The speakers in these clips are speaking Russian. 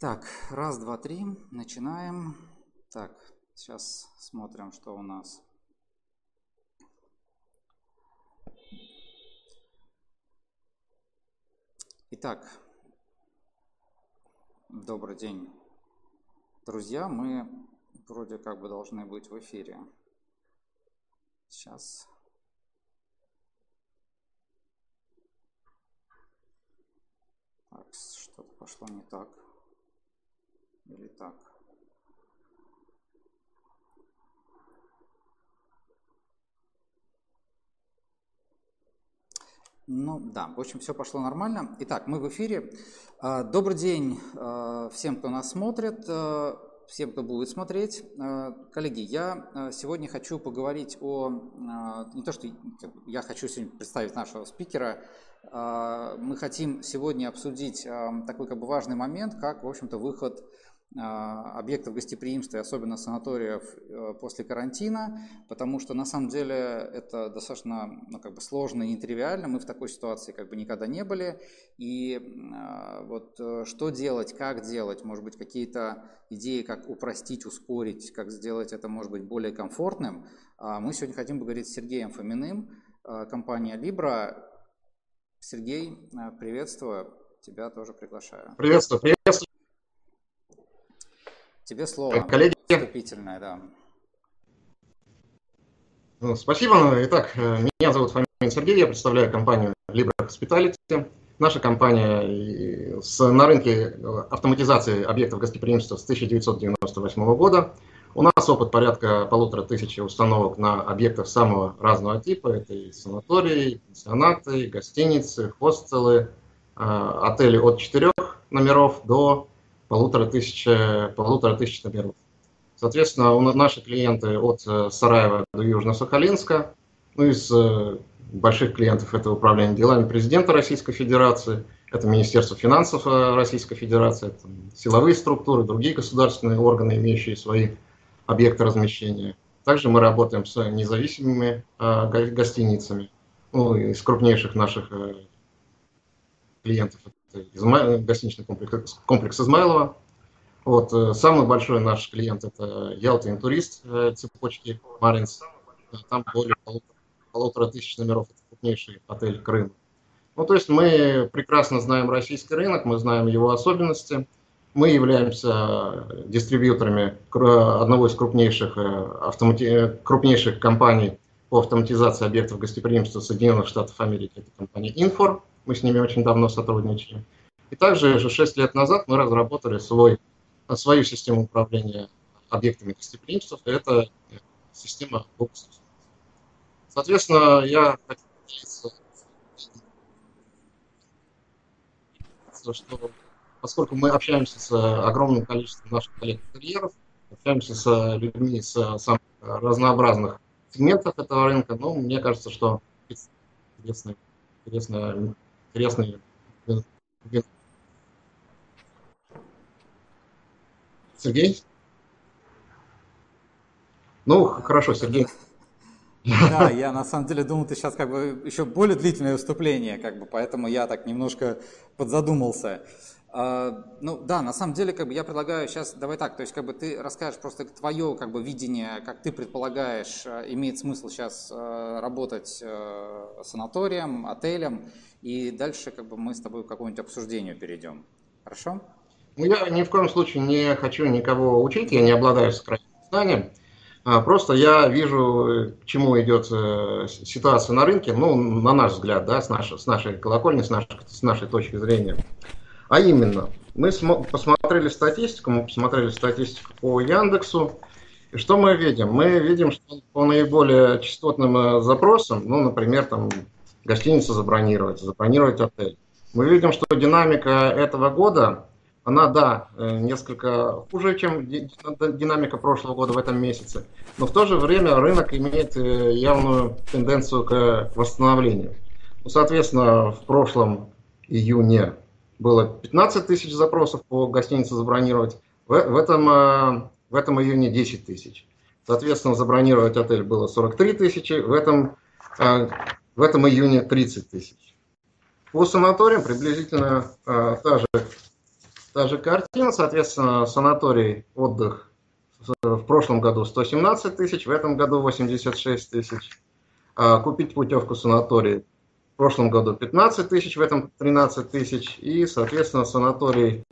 Так, раз, два, три, начинаем. Так, сейчас смотрим, что у нас. Итак, добрый день, друзья. Мы вроде как бы должны быть в эфире. Сейчас. Так, что-то пошло не так. Или так. Ну да, в общем, все пошло нормально. Итак, мы в эфире. А, добрый день а, всем, кто нас смотрит, а, всем, кто будет смотреть. Коллеги, я сегодня хочу поговорить о... Не то, что я хочу сегодня представить нашего спикера, мы хотим сегодня обсудить такой как бы важный момент, как, в общем-то, выход объектов гостеприимства, особенно санаториев э, после карантина, потому что на самом деле это достаточно ну, как бы сложно и нетривиально, мы в такой ситуации как бы никогда не были, и а, вот э, что делать, как делать, может быть какие-то идеи, как упростить, ускорить, как сделать это может быть более комфортным, а мы сегодня хотим поговорить с Сергеем Фоминым, компания Libra. Сергей, приветствую, тебя тоже приглашаю. Приветствую, приветствую. Тебе слово. Коллеги. Вступительное, да. Ну, спасибо. Итак, э, меня зовут Фомин Сергей, я представляю компанию Libra Hospitality. Наша компания с, на рынке э, автоматизации объектов гостеприимства с 1998 года. У нас опыт порядка полутора тысяч установок на объектах самого разного типа. Это и санатории, пансионаты, гостиницы, хостелы, э, отели от четырех номеров до полутора тысяч, полутора тысяч номеров. Соответственно, у наши клиенты от э, Сараева до Южно-Сахалинска, ну из э, больших клиентов это управление делами президента Российской Федерации, это Министерство финансов э, Российской Федерации, это силовые структуры, другие государственные органы, имеющие свои объекты размещения. Также мы работаем с независимыми гостиницами, ну, из крупнейших наших клиентов Изма... гостиничный комплекс, комплекс Измайлова. Вот, э, самый большой наш клиент это Ялта Интурист э, цепочки Маринс. Там более полутора, полутора тысяч номеров. Это крупнейший отель Крым. Ну, то есть мы прекрасно знаем российский рынок, мы знаем его особенности. Мы являемся дистрибьюторами одного из крупнейших, э, автомати... крупнейших компаний по автоматизации объектов гостеприимства Соединенных Штатов Америки. Это компания Infor. Мы с ними очень давно сотрудничаем. И также уже 6 лет назад мы разработали свой, свою систему управления объектами гостеприимства. Это система Books. Соответственно, я хочу что поскольку мы общаемся с огромным количеством наших коллег-интерьеров, общаемся с людьми с самых разнообразных сегментов этого рынка, ну, мне кажется, что интересная, интересная интересный Сергей? Ну, хорошо, Сергей. Да, я на самом деле думал, ты сейчас как бы еще более длительное выступление, как бы, поэтому я так немножко подзадумался. А, ну да, на самом деле, как бы я предлагаю сейчас, давай так, то есть как бы ты расскажешь просто твое как бы видение, как ты предполагаешь, э, имеет смысл сейчас э, работать э, санаторием, отелем, и дальше как бы мы с тобой к какому-нибудь обсуждению перейдем. Хорошо? Ну, я ни в коем случае не хочу никого учить, я не обладаю сократительным знанием. А, просто я вижу, к чему идет ситуация на рынке, ну, на наш взгляд, да, с нашей, с нашей колокольни, с нашей, с нашей точки зрения. А именно, мы посмотрели статистику, мы посмотрели статистику по Яндексу, и что мы видим? Мы видим, что по наиболее частотным э, запросам, ну, например, там гостиницу забронировать, забронировать отель, мы видим, что динамика этого года, она, да, э, несколько хуже, чем динамика прошлого года в этом месяце, но в то же время рынок имеет э, явную тенденцию к восстановлению. Ну, соответственно, в прошлом июне было 15 тысяч запросов по гостинице забронировать, в, в, этом, э, в этом июне 10 тысяч. Соответственно, забронировать отель было 43 тысячи, в этом, в этом июне 30 тысяч. По санаториям приблизительно э, та же та же картина, соответственно, санаторий, отдых в прошлом году 117 тысяч, в этом году 86 тысяч. А купить путевку в санаторий в прошлом году 15 тысяч, в этом 13 тысяч. И, соответственно, санаторий,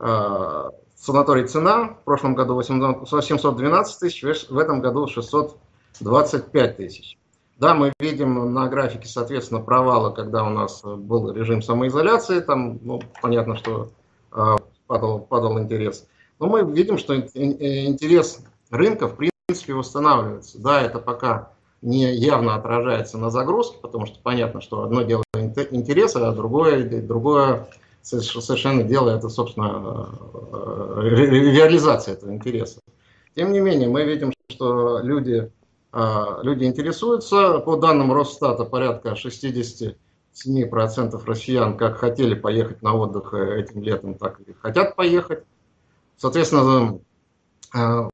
а, санаторий цена в прошлом году 712 тысяч, в этом году 625 тысяч. Да, мы видим на графике, соответственно, провалы, когда у нас был режим самоизоляции, там, ну, понятно, что э, падал, падал интерес. Но мы видим, что интерес рынка, в принципе, восстанавливается. Да, это пока не явно отражается на загрузке, потому что понятно, что одно дело интерес, а другое, другое совершенно дело это, собственно, э, реализация этого интереса. Тем не менее, мы видим, что люди люди интересуются. По данным Росстата, порядка 67% россиян как хотели поехать на отдых э, этим летом, так и хотят поехать. Соответственно, э,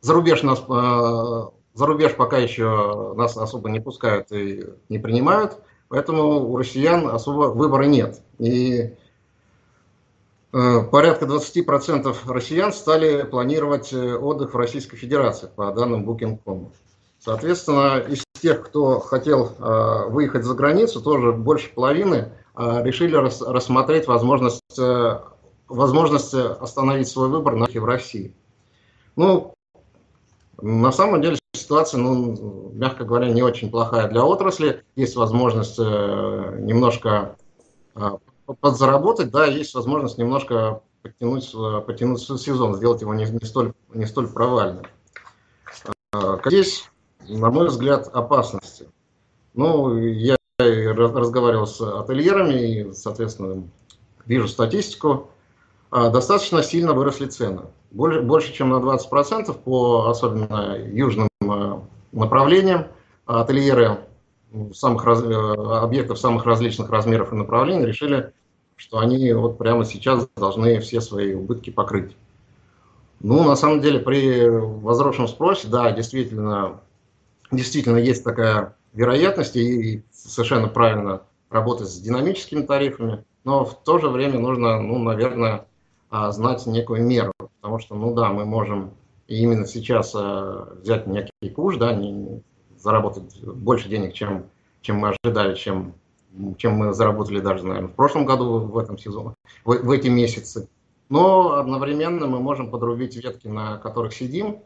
за рубеж, нас, э, за рубеж пока еще нас особо не пускают и не принимают, поэтому у россиян особо выбора нет. И порядка 20% россиян стали планировать отдых в Российской Федерации по данным Booking.com. Соответственно, из тех, кто хотел э, выехать за границу, тоже больше половины э, решили рас, рассмотреть возможность, э, возможность остановить свой выбор на в России. Ну, на самом деле ситуация, ну, мягко говоря, не очень плохая для отрасли. Есть возможность немножко подзаработать, да, есть возможность немножко подтянуть, подтянуть сезон, сделать его не, не, столь, не столь провальным. Здесь на мой взгляд, опасности. Ну, я разговаривал с ательерами и, соответственно, вижу статистику. А, достаточно сильно выросли цены. Больше, больше чем на 20% по особенно южным а, направлениям. Ательеры самых раз, э, объектов самых различных размеров и направлений решили, что они вот прямо сейчас должны все свои убытки покрыть. Ну, на самом деле, при возросшем спросе, да, действительно, действительно есть такая вероятность, и совершенно правильно работать с динамическими тарифами, но в то же время нужно, ну, наверное, а, знать некую меру, потому что, ну да, мы можем именно сейчас а, взять некий куш, да, не, заработать больше денег, чем, чем мы ожидали, чем, чем мы заработали даже, наверное, в прошлом году, в этом сезоне, в, в эти месяцы. Но одновременно мы можем подрубить ветки, на которых сидим,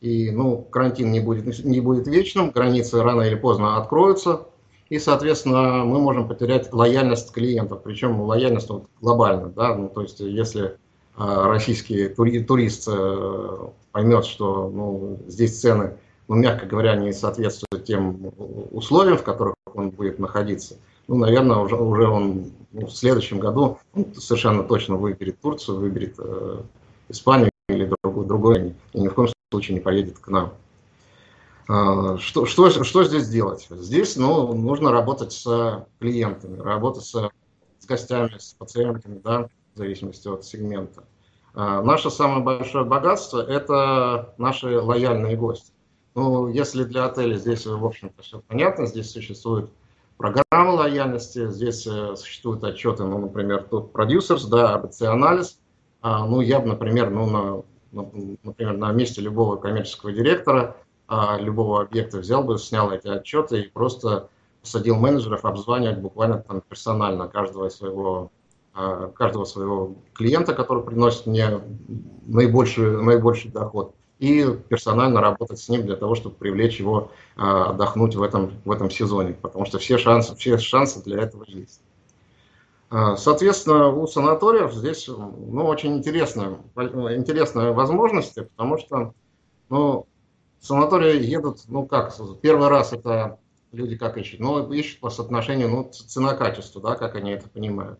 и ну, карантин не будет, не будет вечным, границы рано или поздно откроются, и, соответственно, мы можем потерять лояльность клиентов, причем лояльность вот, глобально, да, ну, то есть если э, российский тури, турист э, поймет, что ну, здесь цены, ну, мягко говоря, не соответствуют тем условиям, в которых он будет находиться, ну, наверное, уже, уже он ну, в следующем году ну, совершенно точно выберет Турцию, выберет э, Испанию или другой, другой, и ни в коем случае не поедет к нам. А, что, что, что здесь делать? Здесь ну, нужно работать с клиентами, работать с, с гостями, с пациентами, да, в зависимости от сегмента. А, наше самое большое богатство – это наши лояльные гости. Ну, если для отеля здесь, в общем-то, все понятно, здесь существует программа лояльности, здесь э, существуют отчеты, ну, например, тут продюсерс, да, АБЦ-анализ. А, ну, я бы, например, ну, на например, на месте любого коммерческого директора, а, любого объекта взял бы, снял эти отчеты и просто посадил менеджеров обзванивать буквально там персонально каждого своего а, каждого своего клиента, который приносит мне наибольший, наибольший доход, и персонально работать с ним для того, чтобы привлечь его а, отдохнуть в этом, в этом сезоне, потому что все шансы, все шансы для этого есть. А, соответственно, у санаториев здесь ну, очень интересная, интересная возможность, потому что ну, санатории едут, ну как, первый раз это люди как ищут? Ну, ищут по соотношению ну, цена-качество, да, как они это понимают.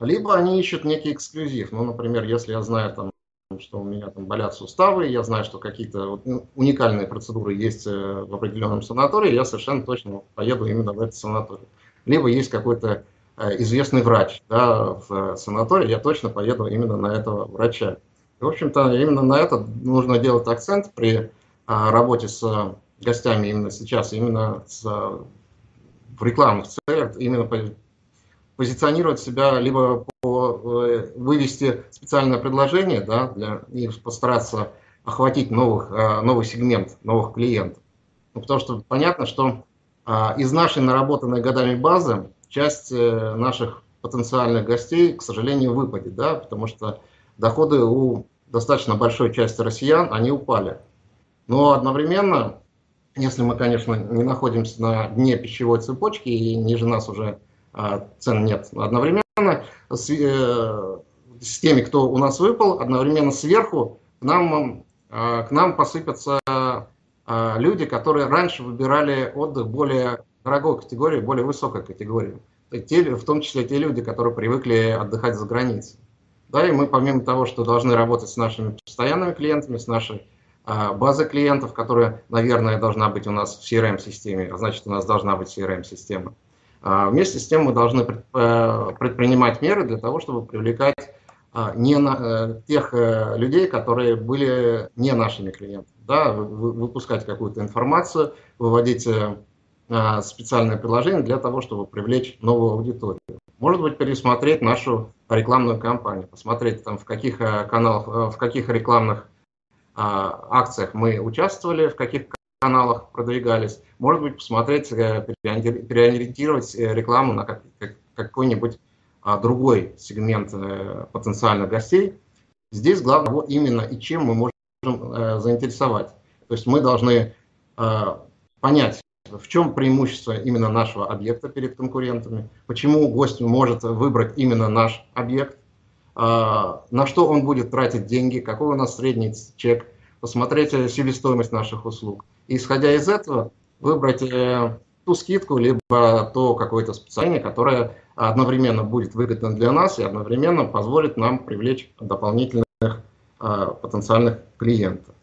Либо они ищут некий эксклюзив. Ну, например, если я знаю, там, что у меня там болят суставы, я знаю, что какие-то вот, ну, уникальные процедуры есть э, в определенном санатории, я совершенно точно поеду именно в этот санаторий. Либо есть какой-то известный врач да, в санатории, я точно поеду именно на этого врача. И, в общем-то, именно на это нужно делать акцент при а, работе с гостями именно сейчас, именно с, в рекламных целях, именно позиционировать себя, либо по, э, вывести специальное предложение, да, для, и постараться охватить новых, э, новый сегмент, новых клиентов. Ну, потому что понятно, что а, из нашей наработанной годами базы часть э, наших потенциальных гостей, к сожалению, выпадет, да, потому что доходы у достаточно большой части россиян, они упали. Но одновременно, если мы, конечно, не находимся на дне пищевой цепочки и ниже нас уже а, цен нет, одновременно с, э, с теми, кто у нас выпал, одновременно сверху к нам, э, к нам посыпятся э, люди, которые раньше выбирали отдых более дорогой категории, более высокой категории. Те, в том числе те люди, которые привыкли отдыхать за границей. Да, и мы помимо того, что должны работать с нашими постоянными клиентами, с нашей а, базой клиентов, которая, наверное, должна быть у нас в CRM-системе, а значит, у нас должна быть CRM-система. А, вместе с тем мы должны э, предпринимать меры для того, чтобы привлекать а, не на, э, тех э, людей, которые были не нашими клиентами. Да, выпускать какую-то информацию, выводить специальное предложение для того, чтобы привлечь новую аудиторию. Может быть, пересмотреть нашу рекламную кампанию, посмотреть, там, в каких каналах, в каких рекламных акциях мы участвовали, в каких каналах продвигались. Может быть, посмотреть, э, переориентировать э, рекламу на какой-нибудь другой сегмент э, потенциальных гостей. Здесь главное именно и чем мы можем заинтересовать. То есть мы должны понять, в чем преимущество именно нашего объекта перед конкурентами, почему гость может выбрать именно наш объект, на что он будет тратить деньги, какой у нас средний чек, посмотреть себестоимость наших услуг – исходя из этого, выбрать э, ту скидку, либо то какое-то специальное, которое одновременно будет выгодно для нас и одновременно позволит нам привлечь дополнительных а, потенциальных клиентов.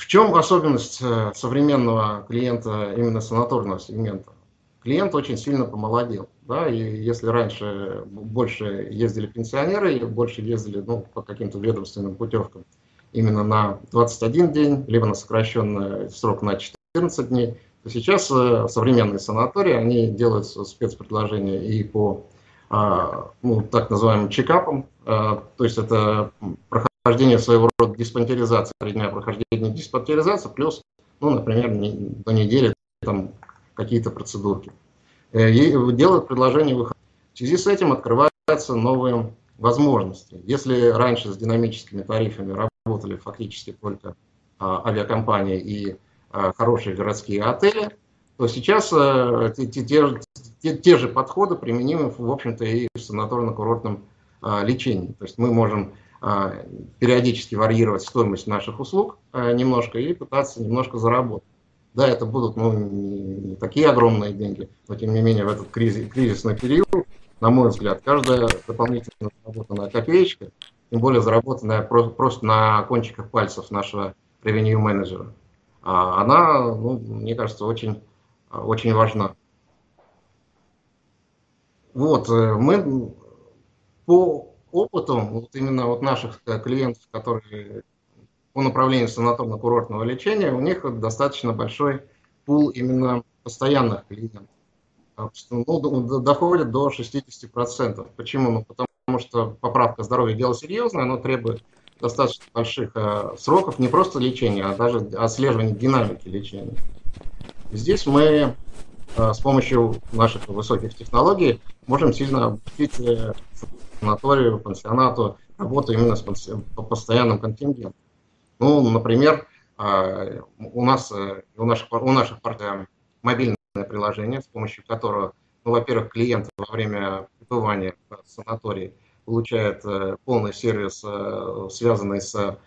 Э, в чем особенность э, современного клиента именно санаторного сегмента? Клиент очень сильно помолодел. Да, и если раньше больше ездили пенсионеры, больше ездили ну, по каким-то ведомственным путевкам, именно на 21 день, либо на сокращенный срок на 14 дней, то сейчас э, современные санатории, они делают спецпредложения и по а, ну, так называемым чекапам, а, то есть это прохождение своего рода диспансеризации, три дня прохождения диспансеризации, плюс, ну, например, до недели там какие-то процедурки. Э, и делают предложение выхода. В связи с этим открываются новые возможности. Если раньше с динамическими тарифами работали фактически только а, авиакомпании и а, хорошие городские отели, то сейчас а, те, те, те, те же подходы применимы, в общем-то, и в санаторно-курортном а, лечении. То есть мы можем периодически варьировать стоимость наших услуг а, немножко и пытаться немножко заработать. Да, это будут ну, не, такие огромные деньги, но тем не менее в этот кризис, кризисный период, на мой взгляд, каждая дополнительно заработанная копеечка тем более заработанная просто на кончиках пальцев нашего revenue менеджера, а она, ну, мне кажется, очень, очень важна. Вот, э, мы по опыту вот именно вот наших э, клиентов, которые по направлению санаторно-курортного лечения, у них достаточно большой пул именно постоянных клиентов. Ну, доходит до 60%. Почему? Ну, потому потому что поправка здоровья дело серьезное, оно требует достаточно больших э, сроков не просто лечения, а даже отслеживания динамики лечения. Здесь мы э, с помощью наших высоких технологий можем сильно облегчить э, санаторию, пансионату работу именно с по постоянным контингентом. Ну, например, э, у нас, э, у наших, у наших партнеров мобильное приложение, с помощью которого, ну, во-первых, клиент во время пребывания в санатории получает э, полный сервис, э, связанный с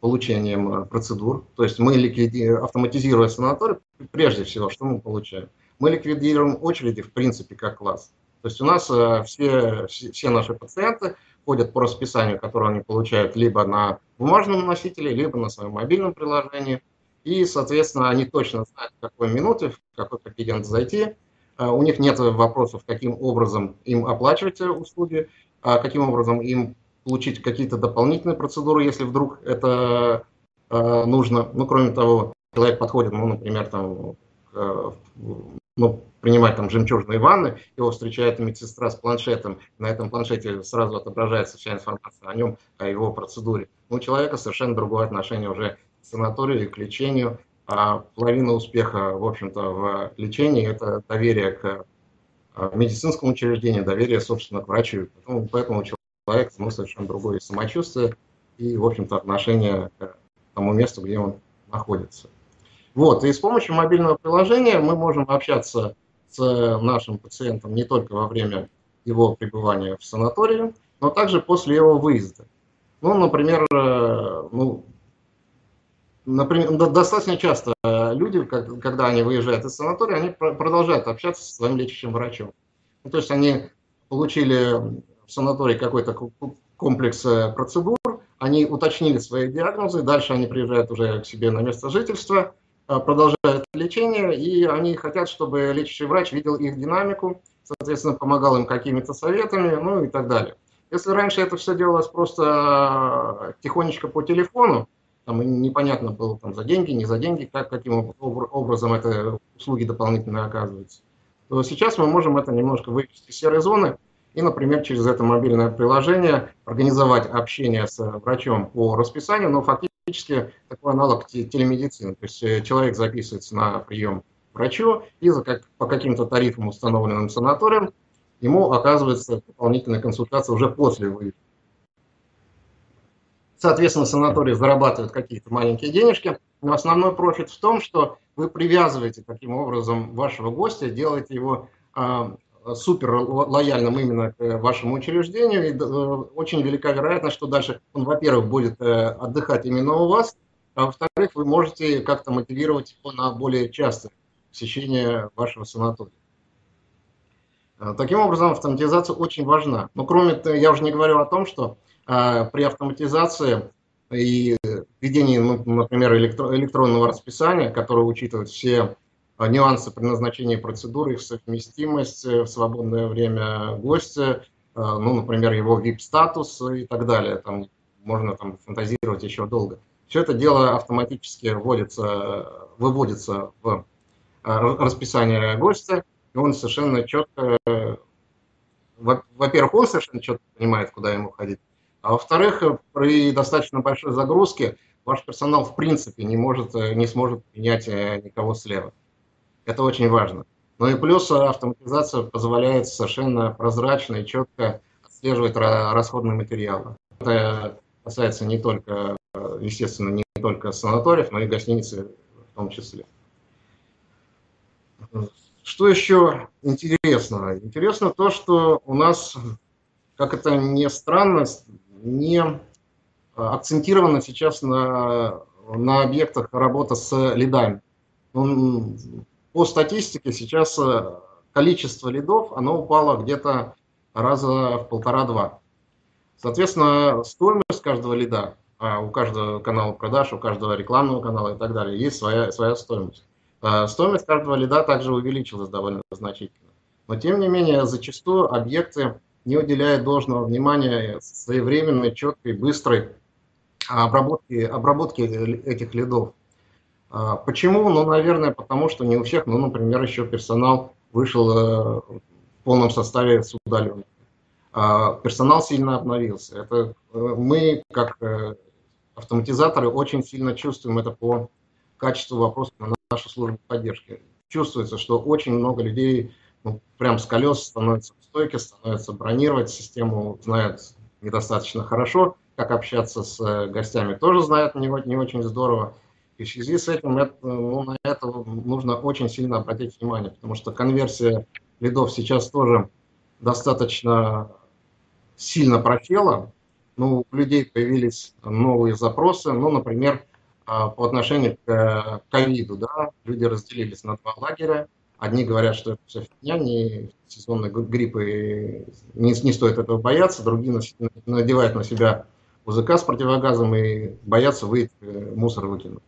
получением э, процедур. То есть мы ликвидируем, автоматизируя санаторий, прежде всего, что мы получаем? Мы ликвидируем очереди, в принципе, как класс. То есть у нас все, все наши пациенты ходят по расписанию, которое они получают либо на бумажном носителе, либо на своем мобильном приложении. И, соответственно, они точно знают, в какой минуте, в какой кабинет зайти. У них нет вопросов, каким образом им оплачивать услуги а каким образом им получить какие-то дополнительные процедуры, если вдруг это э, нужно. Ну, кроме того, человек подходит, ну, например, там, к ну, принимать там жемчужные ванны, его встречает медсестра с планшетом, на этом планшете сразу отображается вся информация о нем, о его процедуре. У человека совершенно другое отношение уже к санаторию и к лечению, а половина успеха, в общем-то, в лечении – это доверие к а, медицинскому учреждению, доверие, собственно, к врачу. Поэтому, поэтому у человека ну, совершенно другое самочувствие и, в общем-то, отношение к тому месту, где он находится. Вот, и с помощью мобильного приложения мы можем общаться с нашим пациентом не только во время его пребывания в санатории, но также после его выезда. Ну, например, э, ну, например, достаточно часто люди, когда они выезжают из санатория, они продолжают общаться со своим лечащим врачом. Ну, то есть они получили в санатории какой-то комплекс э, процедур, они уточнили свои диагнозы, дальше они приезжают уже к себе на место жительства, э, продолжают лечение, и они хотят, чтобы лечащий врач видел их динамику, соответственно, помогал им какими-то советами, ну и так далее. Если раньше это все делалось просто э, тихонечко по телефону, там непонятно было там, за деньги, не за деньги, как, каким образом это услуги дополнительно оказываются, то сейчас мы можем это немножко вывести из серой зоны и, например, через это мобильное приложение организовать общение с врачом по расписанию, но фактически такой аналог телемедицины. То есть э, человек записывается на прием к врачу и за как, по каким-то тарифам, установленным санаторием, ему оказывается дополнительная консультация уже после выезда. Соответственно, санаторий зарабатывает какие-то маленькие денежки, но основной профит в том, что вы привязываете таким образом вашего гостя, делаете его а, супер лояльным именно к вашему учреждению, и э, очень велика вероятность, что дальше он, во-первых, будет э, отдыхать именно у вас, а во-вторых, вы можете как-то мотивировать его на более частое посещение вашего санатория. Э, таким образом, автоматизация очень важна. Но кроме того, я уже не говорю о том, что при автоматизации и введении, ну, например, электронного расписания, которое учитывает все нюансы при назначении процедуры, их совместимость э, в свободное время гостя, а, ну, например, его VIP-статус и так далее. Там можно там фантазировать еще долго. Все это дело автоматически вводится, выводится в а, расписание гостя, и он совершенно четко, во-первых, он совершенно четко понимает, куда ему ходить, а во-вторых, при достаточно большой загрузке ваш персонал в принципе не, может, не сможет принять э, никого слева. Это очень важно. Ну и плюс автоматизация позволяет совершенно прозрачно и четко отслеживать расходные материалы. Это касается не только, естественно, не только санаториев, но и гостиницы в том числе. Что еще интересно? Интересно то, что у нас, как это не странно, не акцентировано сейчас на, на объектах работа с лидами. Ну, по статистике сейчас э, количество лидов, оно упало где-то раза в полтора-два. Соответственно, стоимость каждого лида, а у каждого канала продаж, у каждого рекламного канала и так далее, есть своя, своя стоимость. А стоимость каждого лида также увеличилась довольно значительно. Но тем не менее, зачастую объекты не уделяют должного внимания своевременной, четкой, быстрой обработке, обработке этих лидов. А, почему? Ну, наверное, потому что не у всех, ну, например, еще персонал вышел э, в полном составе с удаленки. А, персонал сильно обновился. Это э, мы, как э, автоматизаторы, очень сильно чувствуем это по качеству вопросов на нашу службу поддержки. Чувствуется, что очень много людей ну, прям с колес становятся в стойке, становятся бронировать систему, знают недостаточно хорошо, как общаться с гостями, тоже знают не, не очень здорово. И в связи с этим это, ну, на это нужно очень сильно обратить внимание, потому что конверсия лидов сейчас тоже достаточно сильно просела. Ну, у людей появились новые запросы, ну, например, а, по отношению к ковиду, да, люди разделились на два лагеря. Одни говорят, что это все фигня, не сезонный грипп, и не, не стоит этого бояться. Другие надевают на себя УЗК с противогазом и боятся выйти, э, мусор выкинуть.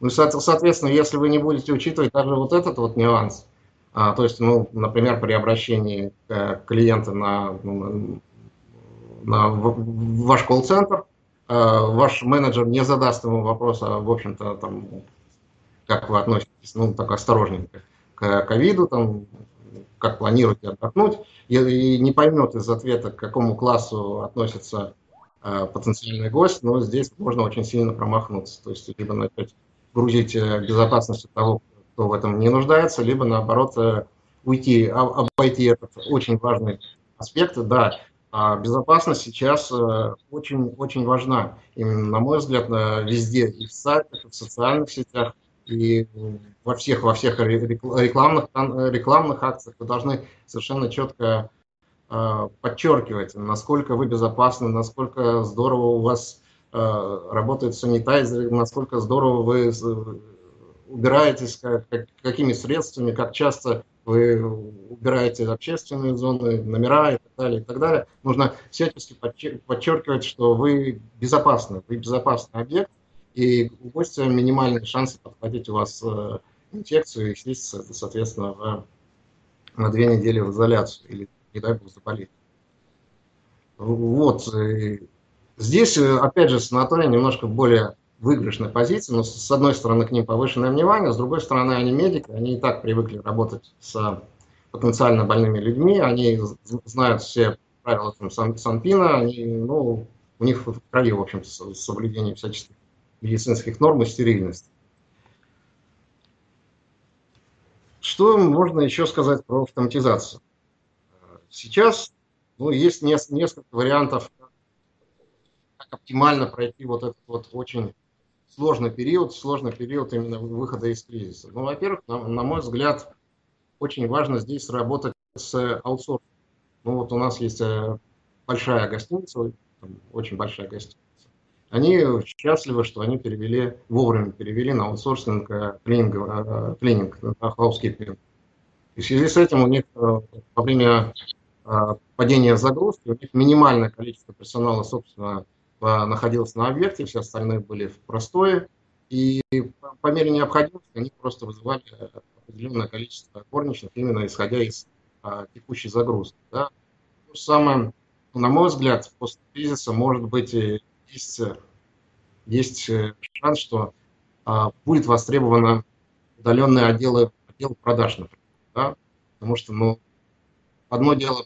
Ну, соответственно, если вы не будете учитывать даже вот этот вот нюанс, а, то есть, ну, например, при обращении клиента на, ну, на ваш колл-центр, а, ваш менеджер не задаст ему вопрос, а, в общем-то, там, как вы относитесь, ну, так осторожненько. к ковиду, там, как планируете отдохнуть, и, и не поймет из ответа, к какому классу относится э, потенциальный гость, но здесь можно очень сильно промахнуться. То есть либо начать грузить э, безопасность того, кто в этом не нуждается, либо наоборот э, уйти, обойти этот очень важный аспект. Да, а безопасность сейчас очень-очень э, важна. Именно, на мой взгляд, везде, и в сайтах, и в социальных сетях, и во всех, во всех рекламных, рекламных акциях вы должны совершенно четко подчеркивать, насколько вы безопасны, насколько здорово у вас работает санитайзер, насколько здорово вы убираетесь, как, какими средствами, как часто вы убираете общественные зоны, номера и так далее, и так далее. Нужно всячески подчеркивать, что вы безопасны, вы безопасный объект, и у гостя минимальные шансы подхватить у вас э, инфекцию и сесть, соответственно, в, на две недели в изоляцию или, не дай бог, заболеть. Вот. Здесь, э, опять же, санаторий немножко более выигрышной позиции, но с одной стороны к ним повышенное внимание, с другой стороны они медики, они и так привыкли работать с потенциально больными людьми, они знают все правила там, сан, Санпина, они, ну, у них в крови, в общем соблюдение всяческих медицинских норм и стерильности. Что можно еще сказать про автоматизацию? Сейчас ну, есть несколько вариантов, как оптимально пройти вот этот вот очень сложный период, сложный период именно выхода из кризиса. Ну, во-первых, на, на мой взгляд, очень важно здесь работать с аутсорсом. Ну, вот у нас есть э, большая гостиница, очень большая гостиница. Они счастливы, что они перевели, вовремя перевели на аутсорсинг клининг, э, клининг на housekeeping. И в связи с этим у них э, во время падения загрузки, у них минимальное количество персонала, собственно, находилось на объекте, все остальные были в простое. И по мере необходимости они просто вызывали определенное количество горничных, именно исходя из а, текущей загрузки. Да. То же самое, на мой взгляд, после кризиса, может быть, есть, есть э, шанс, что а, будет востребовано удаленные отделы, отдел продаж, например. Да? Потому что ну, одно дело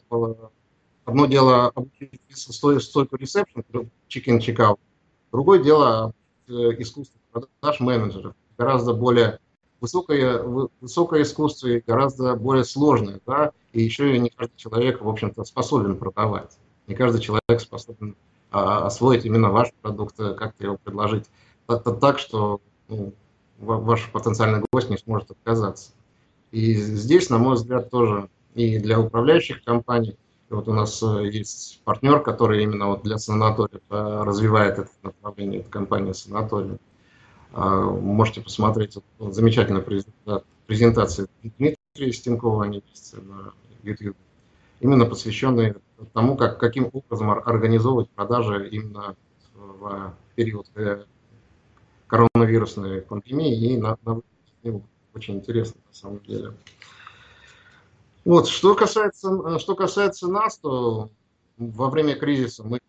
Одно дело обучить стойку ресепшн, чек-ин, чек-аут. Другое дело э, искусство продаж менеджеров. Гораздо более высокое, высокое искусство и гораздо более сложное. Да? И еще не каждый человек, в общем-то, способен продавать. Не каждый человек способен а, освоить именно ваш продукт, э, как-то его предложить так, так что ну, ваш потенциальный гость не сможет отказаться. И здесь, на мой взгляд, тоже и для управляющих компаний – вот у нас э, есть партнер, который именно вот для санаториев э, развивает это направление, это компания санаторий. А, можете посмотреть вот, замечательную презентацию Дмитрия Стенкова, они есть на YouTube, именно посвященные тому, как, каким образом организовывать продажи именно в период э, коронавирусной пандемии и на, на очень интересно на самом деле. Вот, что касается, э, что касается нас, то во время кризиса мы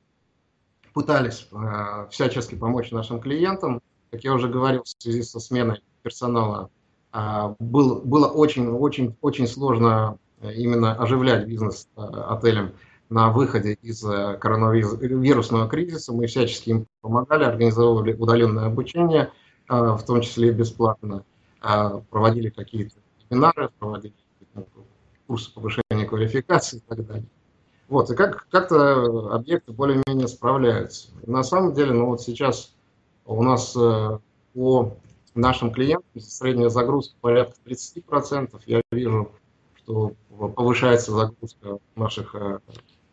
пытались э, всячески помочь нашим клиентам. Как я уже говорил, в связи со сменой персонала э, был, было очень-очень очень сложно э, именно оживлять бизнес э, отелям на выходе из э, коронавирусного кризиса. Мы всячески им помогали, организовывали удаленное обучение, в том числе бесплатно, проводили какие-то семинары, проводили курсы повышения квалификации и так далее. Вот, и как, как-то объекты более-менее справляются. на самом деле, ну вот сейчас у нас э, по нашим клиентам средняя загрузка порядка 30%. Я вижу, что повышается загрузка наших э,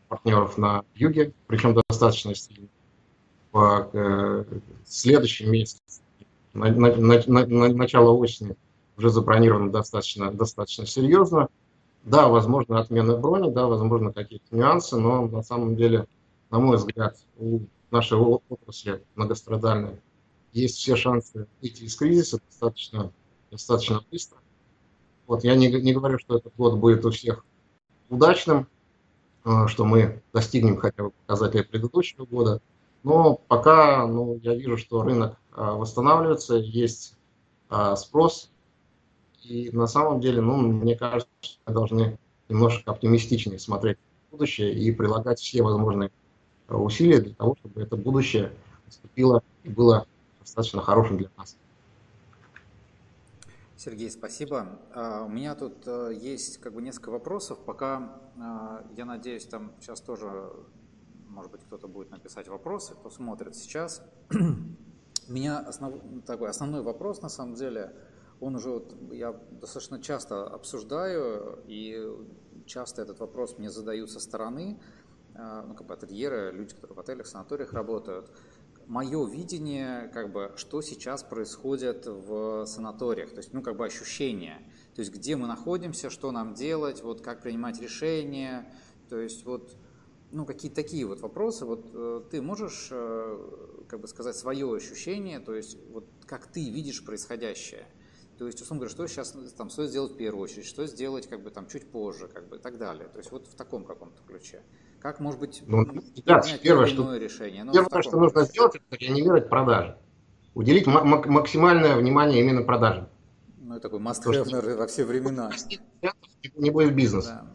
партнеров на юге, причем достаточно сильно. По э, следующем месяце, на, на, на, на, начало осени, уже забронировано достаточно, достаточно серьезно. Да, возможно, отмена брони, да, возможно, какие-то нюансы, но на самом деле, на мой взгляд, у нашей отрасли многострадальной есть все шансы выйти из кризиса достаточно, достаточно быстро. Вот, я не, не говорю, что этот год будет у всех удачным, а, что мы достигнем хотя бы показателей предыдущего года, но пока ну, я вижу, что рынок а, восстанавливается, есть а, спрос, И на самом деле, ну, мне кажется, мы должны немножко оптимистичнее смотреть в будущее и прилагать все возможные усилия для того, чтобы это будущее наступило и было достаточно хорошим для нас. Сергей, спасибо. А, у меня тут э, есть как бы несколько вопросов. Пока, а, я надеюсь, там сейчас тоже, может быть, кто-то будет написать вопросы, кто смотрит сейчас. У меня основ, такой основной вопрос, на самом деле, он уже, вот, я достаточно часто обсуждаю, и часто этот вопрос мне задают со стороны, а, ну, как бы ательеры, люди, которые в отелях, санаториях работают – мое видение, как бы, что сейчас происходит в санаториях, то есть, ну, как бы ощущение, то есть, где мы находимся, что нам делать, вот, как принимать решения, то есть, вот, ну, какие-то такие вот вопросы, вот, э, ты можешь, э, как бы, сказать свое ощущение, то есть, вот, как ты видишь происходящее, то есть, условно говоря, что сейчас там стоит сделать в первую очередь, что сделать, как бы, там, чуть позже, как бы, и так далее, то есть, вот в таком каком-то ключе. Как, может быть, ну, да, первое, что, решение? Ну, первое, что нужно сделать, это реанимировать продажи. Уделить максимальное внимание именно продажам. Ну, это такой must have, наверное, во все времена. Не будет бизнес. Да.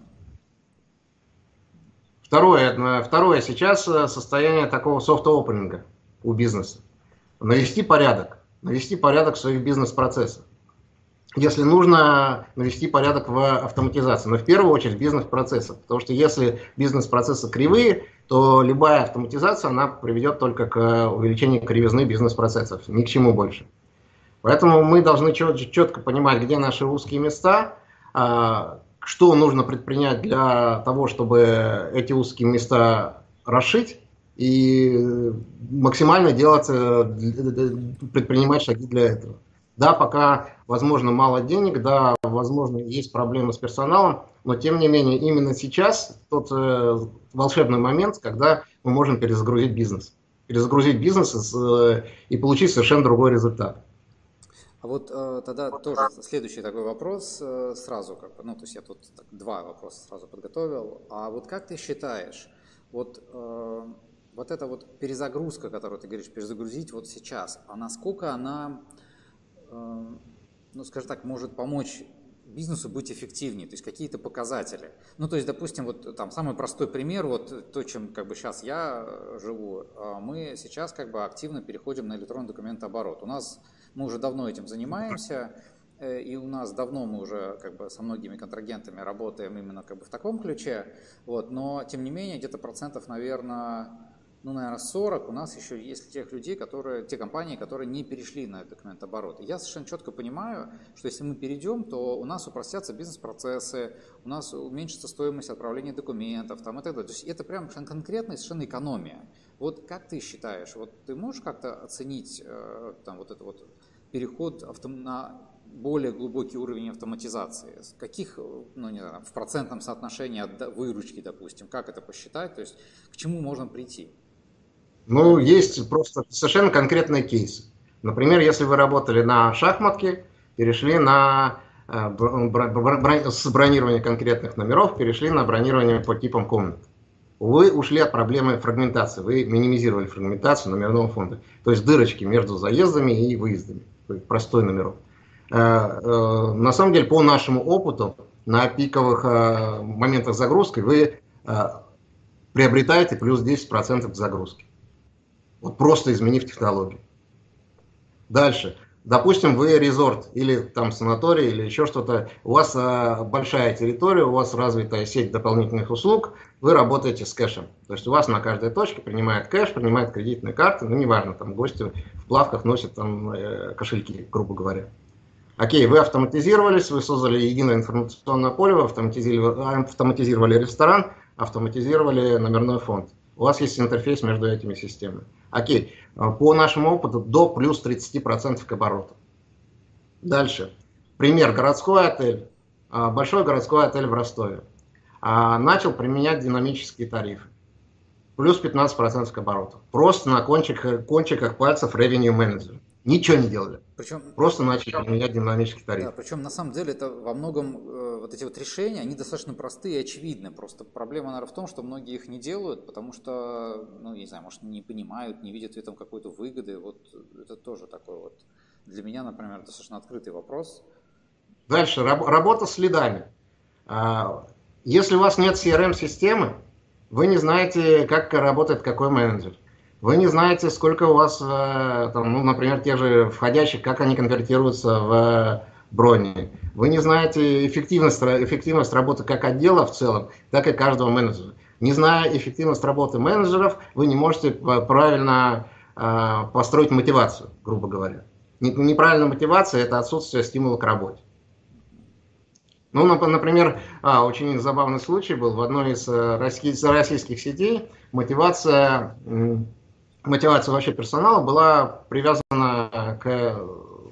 Второе, второе, сейчас э, состояние такого софт-опенинга у бизнеса. Навести порядок. Навести порядок в своих бизнес-процессах если нужно навести порядок в автоматизации, но в первую очередь бизнес-процессах, потому что если бизнес-процессы кривые, то любая автоматизация, она приведет только к увеличению кривизны бизнес-процессов, ни к чему больше. Поэтому мы должны четко понимать, где наши узкие места, а, что нужно предпринять для того, чтобы эти узкие места расшить, и максимально делать, э, предпринимать шаги для этого. Да, пока, возможно, мало денег, да, возможно, есть проблемы с персоналом, но тем не менее именно сейчас тот э, волшебный момент, когда мы можем перезагрузить бизнес. Перезагрузить бизнес э, и получить совершенно другой результат. А вот э, тогда тоже следующий такой вопрос э, сразу, как, ну, то есть я тут так, два вопроса сразу подготовил. А вот как ты считаешь, вот, э, вот эта вот перезагрузка, которую ты говоришь, перезагрузить вот сейчас, а насколько она ну, скажем так, может помочь бизнесу быть эффективнее, то есть какие-то показатели. Ну, то есть, допустим, вот там самый простой пример, вот то, чем как бы сейчас я э, живу, а мы сейчас как бы активно переходим на электронный документооборот. У нас, мы уже давно этим занимаемся, э, и у нас давно мы уже как бы со многими контрагентами работаем именно как бы в таком ключе, вот, но тем не менее где-то процентов, наверное, ну, наверное, 40 у нас еще есть тех людей, которые, те компании, которые не перешли на документооборот. И я совершенно четко понимаю, что если мы перейдем, то у нас упростятся бизнес-процессы, у нас уменьшится стоимость отправления документов там, и так далее. То есть это прям конкретная совершенно экономия. Вот как ты считаешь, вот ты можешь как-то оценить э, там, вот это вот переход на более глубокий уровень автоматизации? Каких, ну, не знаю, в процентном соотношении от выручки, допустим, как это посчитать? То есть к чему можно прийти? Ну, есть просто совершенно конкретный кейс. Например, если вы работали на шахматке, перешли на э, с бронирования конкретных номеров, перешли на бронирование по типам комнат. Вы ушли от проблемы фрагментации, вы минимизировали фрагментацию номерного фонда. То есть дырочки между заездами и выездами, простой номеров. Э, э, на самом деле, по нашему опыту, на пиковых моментах загрузки вы приобретаете плюс 10% к загрузке. Вот просто изменив технологию. Дальше. Допустим, вы резорт или там санаторий или еще что-то, у вас а, большая территория, у вас развитая сеть дополнительных услуг, вы работаете с кэшем. То есть у вас на каждой точке принимает кэш, принимает кредитные карты, ну неважно, там гости в плавках носят там э, кошельки, грубо говоря. Окей, вы автоматизировались, вы создали единое информационное поле, вы автоматизировали, автоматизировали ресторан, автоматизировали номерной фонд. У вас есть интерфейс между этими системами. Окей, а, по нашему опыту до плюс 30% к обороту. Дальше. Пример. Городской отель. А, большой городской отель в Ростове. А, начал применять динамические тарифы. Плюс 15% к обороту. Просто на кончиках, кончиках пальцев revenue manager. Ничего не делали. Причем, Просто начали применять динамический тариф. Да, причем на самом деле это во многом э, вот эти вот решения, они достаточно простые и очевидны. Просто проблема, наверное, в том, что многие их не делают, потому что, ну, не знаю, может, не понимают, не видят в этом какой-то выгоды. Вот это тоже такой вот для меня, например, достаточно открытый вопрос. Дальше, раб, работа с лидами. А, если у вас нет CRM-системы, вы не знаете, как работает какой менеджер. Вы не знаете, сколько у вас, э, там, ну, например, те же входящих, как они конвертируются в брони. Вы не знаете эффективность, эффективность работы как отдела в целом, так и каждого менеджера. Не зная эффективность работы менеджеров, вы не можете правильно э, построить мотивацию, грубо говоря. Неправильная мотивация – это отсутствие стимула к работе. Ну, например, а, очень забавный случай был в одной из э, российских сетей. Мотивация мотивация вообще персонала была привязана к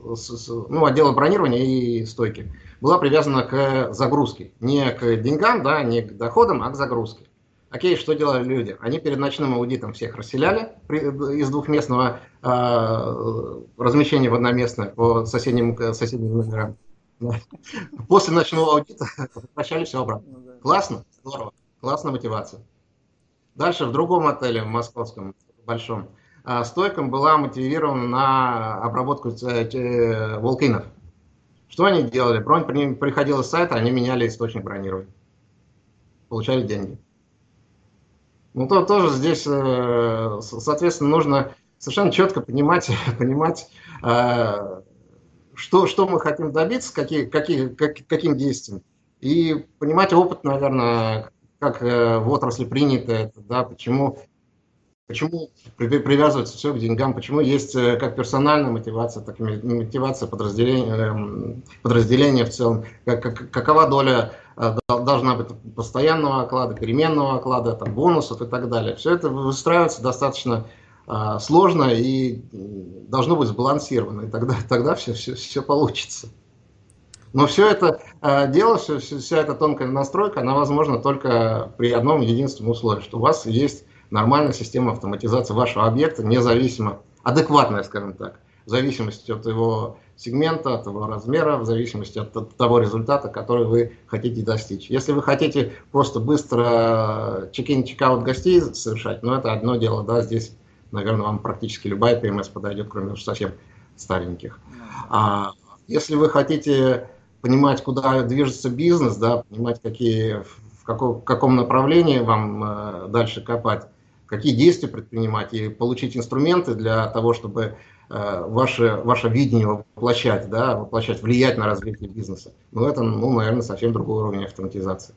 ну, отдела бронирования и стойки, была привязана к загрузке. Не к деньгам, да, не к доходам, а к загрузке. Окей, что делали люди? Они перед ночным аудитом всех расселяли из двухместного э, размещения в одноместное по соседним, соседним номерам. После ночного аудита возвращали все обратно. Ну Классно? Здорово. Классная мотивация. Дальше в другом отеле, в московском, большом, а, стойком была мотивирована на обработку э, волкинов. Что они делали? Бронь приходила с сайта, они меняли источник бронирования. Получали деньги. Ну, то тоже здесь, э, соответственно, нужно совершенно четко понимать, понимать э, что, что мы хотим добиться, какие, какие, как, каким действием. И понимать опыт, наверное, как в отрасли принято это, да, почему Почему привязывается все к деньгам? Почему есть э, как персональная мотивация, так и мотивация подразделения, эм, подразделения в целом? Как, как, какова доля э, должна быть постоянного оклада, переменного оклада, там, бонусов и так далее? Все это выстраивается достаточно а, сложно и должно быть сбалансировано, и тогда, тогда все, все, все получится. Но все это э, дело, все, вся эта тонкая настройка, она возможна только при одном единственном условии, что у вас есть нормальная система автоматизации вашего объекта, независимо, адекватная, скажем так, в зависимости от его сегмента, от его размера, в зависимости от того результата, который вы хотите достичь. Если вы хотите просто быстро чек-ин, чек-аут гостей совершать, ну это одно дело, да, здесь, наверное, вам практически любая PMS подойдет, кроме уж совсем стареньких. А если вы хотите понимать, куда движется бизнес, да, понимать, какие, в, каком, в каком направлении вам э, дальше копать, какие действия предпринимать и получить инструменты для того, чтобы э, ваше, ваше видение воплощать, да, воплощать, влиять на развитие бизнеса. Но это, ну, наверное, совсем другой уровень автоматизации.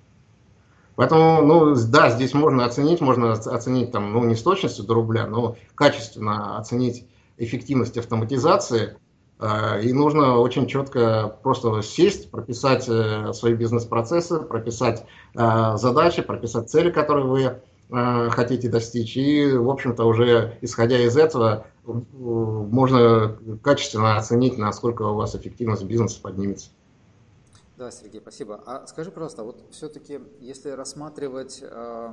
Поэтому, ну, да, здесь можно оценить, можно оценить там, ну, не с точностью до рубля, но качественно оценить эффективность автоматизации. Э, и нужно очень четко просто сесть, прописать э, свои бизнес-процессы, прописать задачи, прописать цели, которые вы хотите достичь. И, в общем-то, уже исходя из этого, э, можно качественно оценить, насколько у вас эффективность бизнеса поднимется. Да, Сергей, спасибо. А скажи, просто, вот все-таки, если рассматривать э,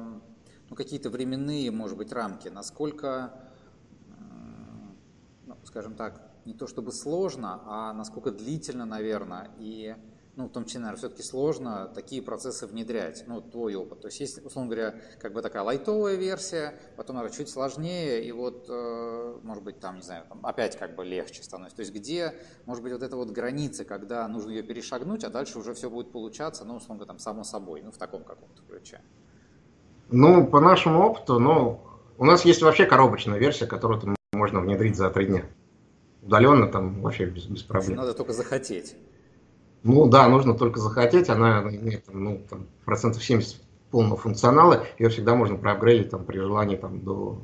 ну, какие-то временные, может быть, рамки, насколько, э, ну, скажем так, не то чтобы сложно, а насколько длительно, наверное, и ну, в том числе, наверное, все-таки сложно такие процессы внедрять, ну, твой опыт. То есть есть, условно говоря, как бы такая лайтовая версия, потом, наверное, чуть сложнее, и вот, э, может быть, там, не знаю, там опять как бы легче становится. То есть где, может быть, вот эта вот граница, когда нужно ее перешагнуть, а дальше уже все будет получаться, ну, условно говоря, там, само собой, ну, в таком каком-то ключе. Ну, по нашему опыту, ну, у нас есть вообще коробочная версия, которую можно внедрить за три дня. Удаленно там вообще без, без проблем. Надо только захотеть. Ну да, нужно только захотеть, она имеет ну, там, процентов 70 полного функционала, ее всегда можно проапгрейдить там, при желании там, до,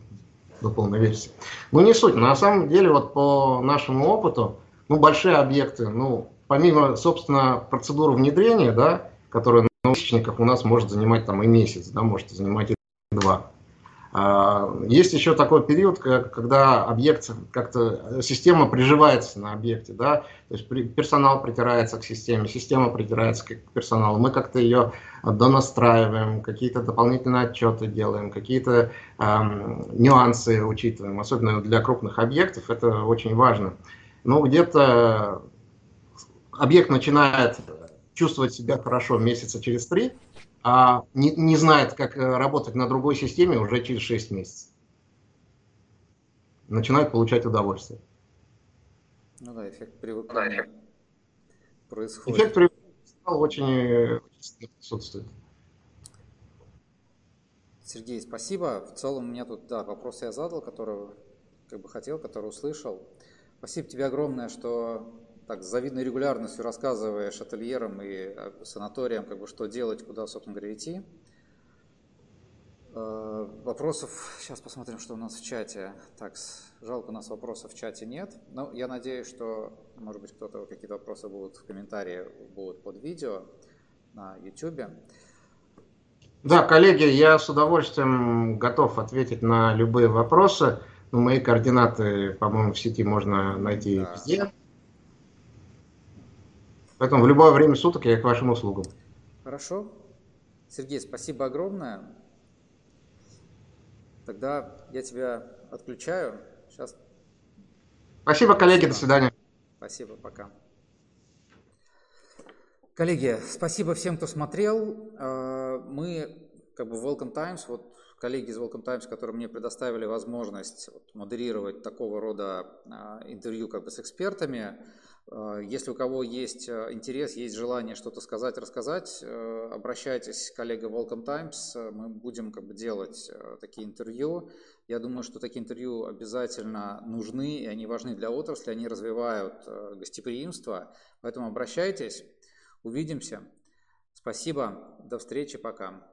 до полной версии. Ну не суть, на самом деле вот по нашему опыту, ну большие объекты, ну помимо, собственно, процедуры внедрения, да, которая на научниках у нас может занимать там и месяц, да, может занимать и два. А, есть еще такой период, когда объект, как-то система приживается на объекте, да, то есть персонал притирается к системе, система притирается к персоналу, мы как-то ее донастраиваем, какие-то дополнительные отчеты делаем, какие-то эм, нюансы учитываем, особенно для крупных объектов, это очень важно. Но где-то объект начинает чувствовать себя хорошо месяца через три, а не, не знает, как э, работать на другой системе уже через 6 месяцев. Начинает получать удовольствие. Ну да, эффект привыкания происходит. Эффект, очень присутствует. Сергей, спасибо. В целом у меня тут, да, вопрос я задал, который как бы хотел, который услышал. Спасибо тебе огромное, что так с завидной регулярностью рассказываешь ательерам и э, санаториям, как бы, что делать, куда, собственно говоря, идти. Э, вопросов, сейчас посмотрим, что у нас в чате. Так, жалко, у нас вопросов в чате нет. Но я надеюсь, что, может быть, кто-то, какие-то вопросы будут в комментарии, будут под видео на YouTube. Да, коллеги, я с удовольствием готов ответить на любые вопросы. Ну, мои координаты, по-моему, в сети можно найти да. везде. Поэтому в любое время суток я к вашим услугам. Хорошо. Сергей, спасибо огромное. Тогда я тебя отключаю. Сейчас. Спасибо, коллеги, спасибо. до свидания. Спасибо, пока. Коллеги, спасибо всем, кто смотрел. А, мы, как бы, Welcome Times, вот коллеги из Welcome Times, которые мне предоставили возможность модерировать такого рода а, интервью как бы с экспертами. А, если у кого есть интерес, есть желание что-то сказать, рассказать, обращайтесь, коллега Welcome Times, мы будем как бы делать такие интервью. Я думаю, что такие интервью обязательно нужны, и они важны для отрасли, они развивают гостеприимство, поэтому обращайтесь. Увидимся. Спасибо. До встречи. Пока.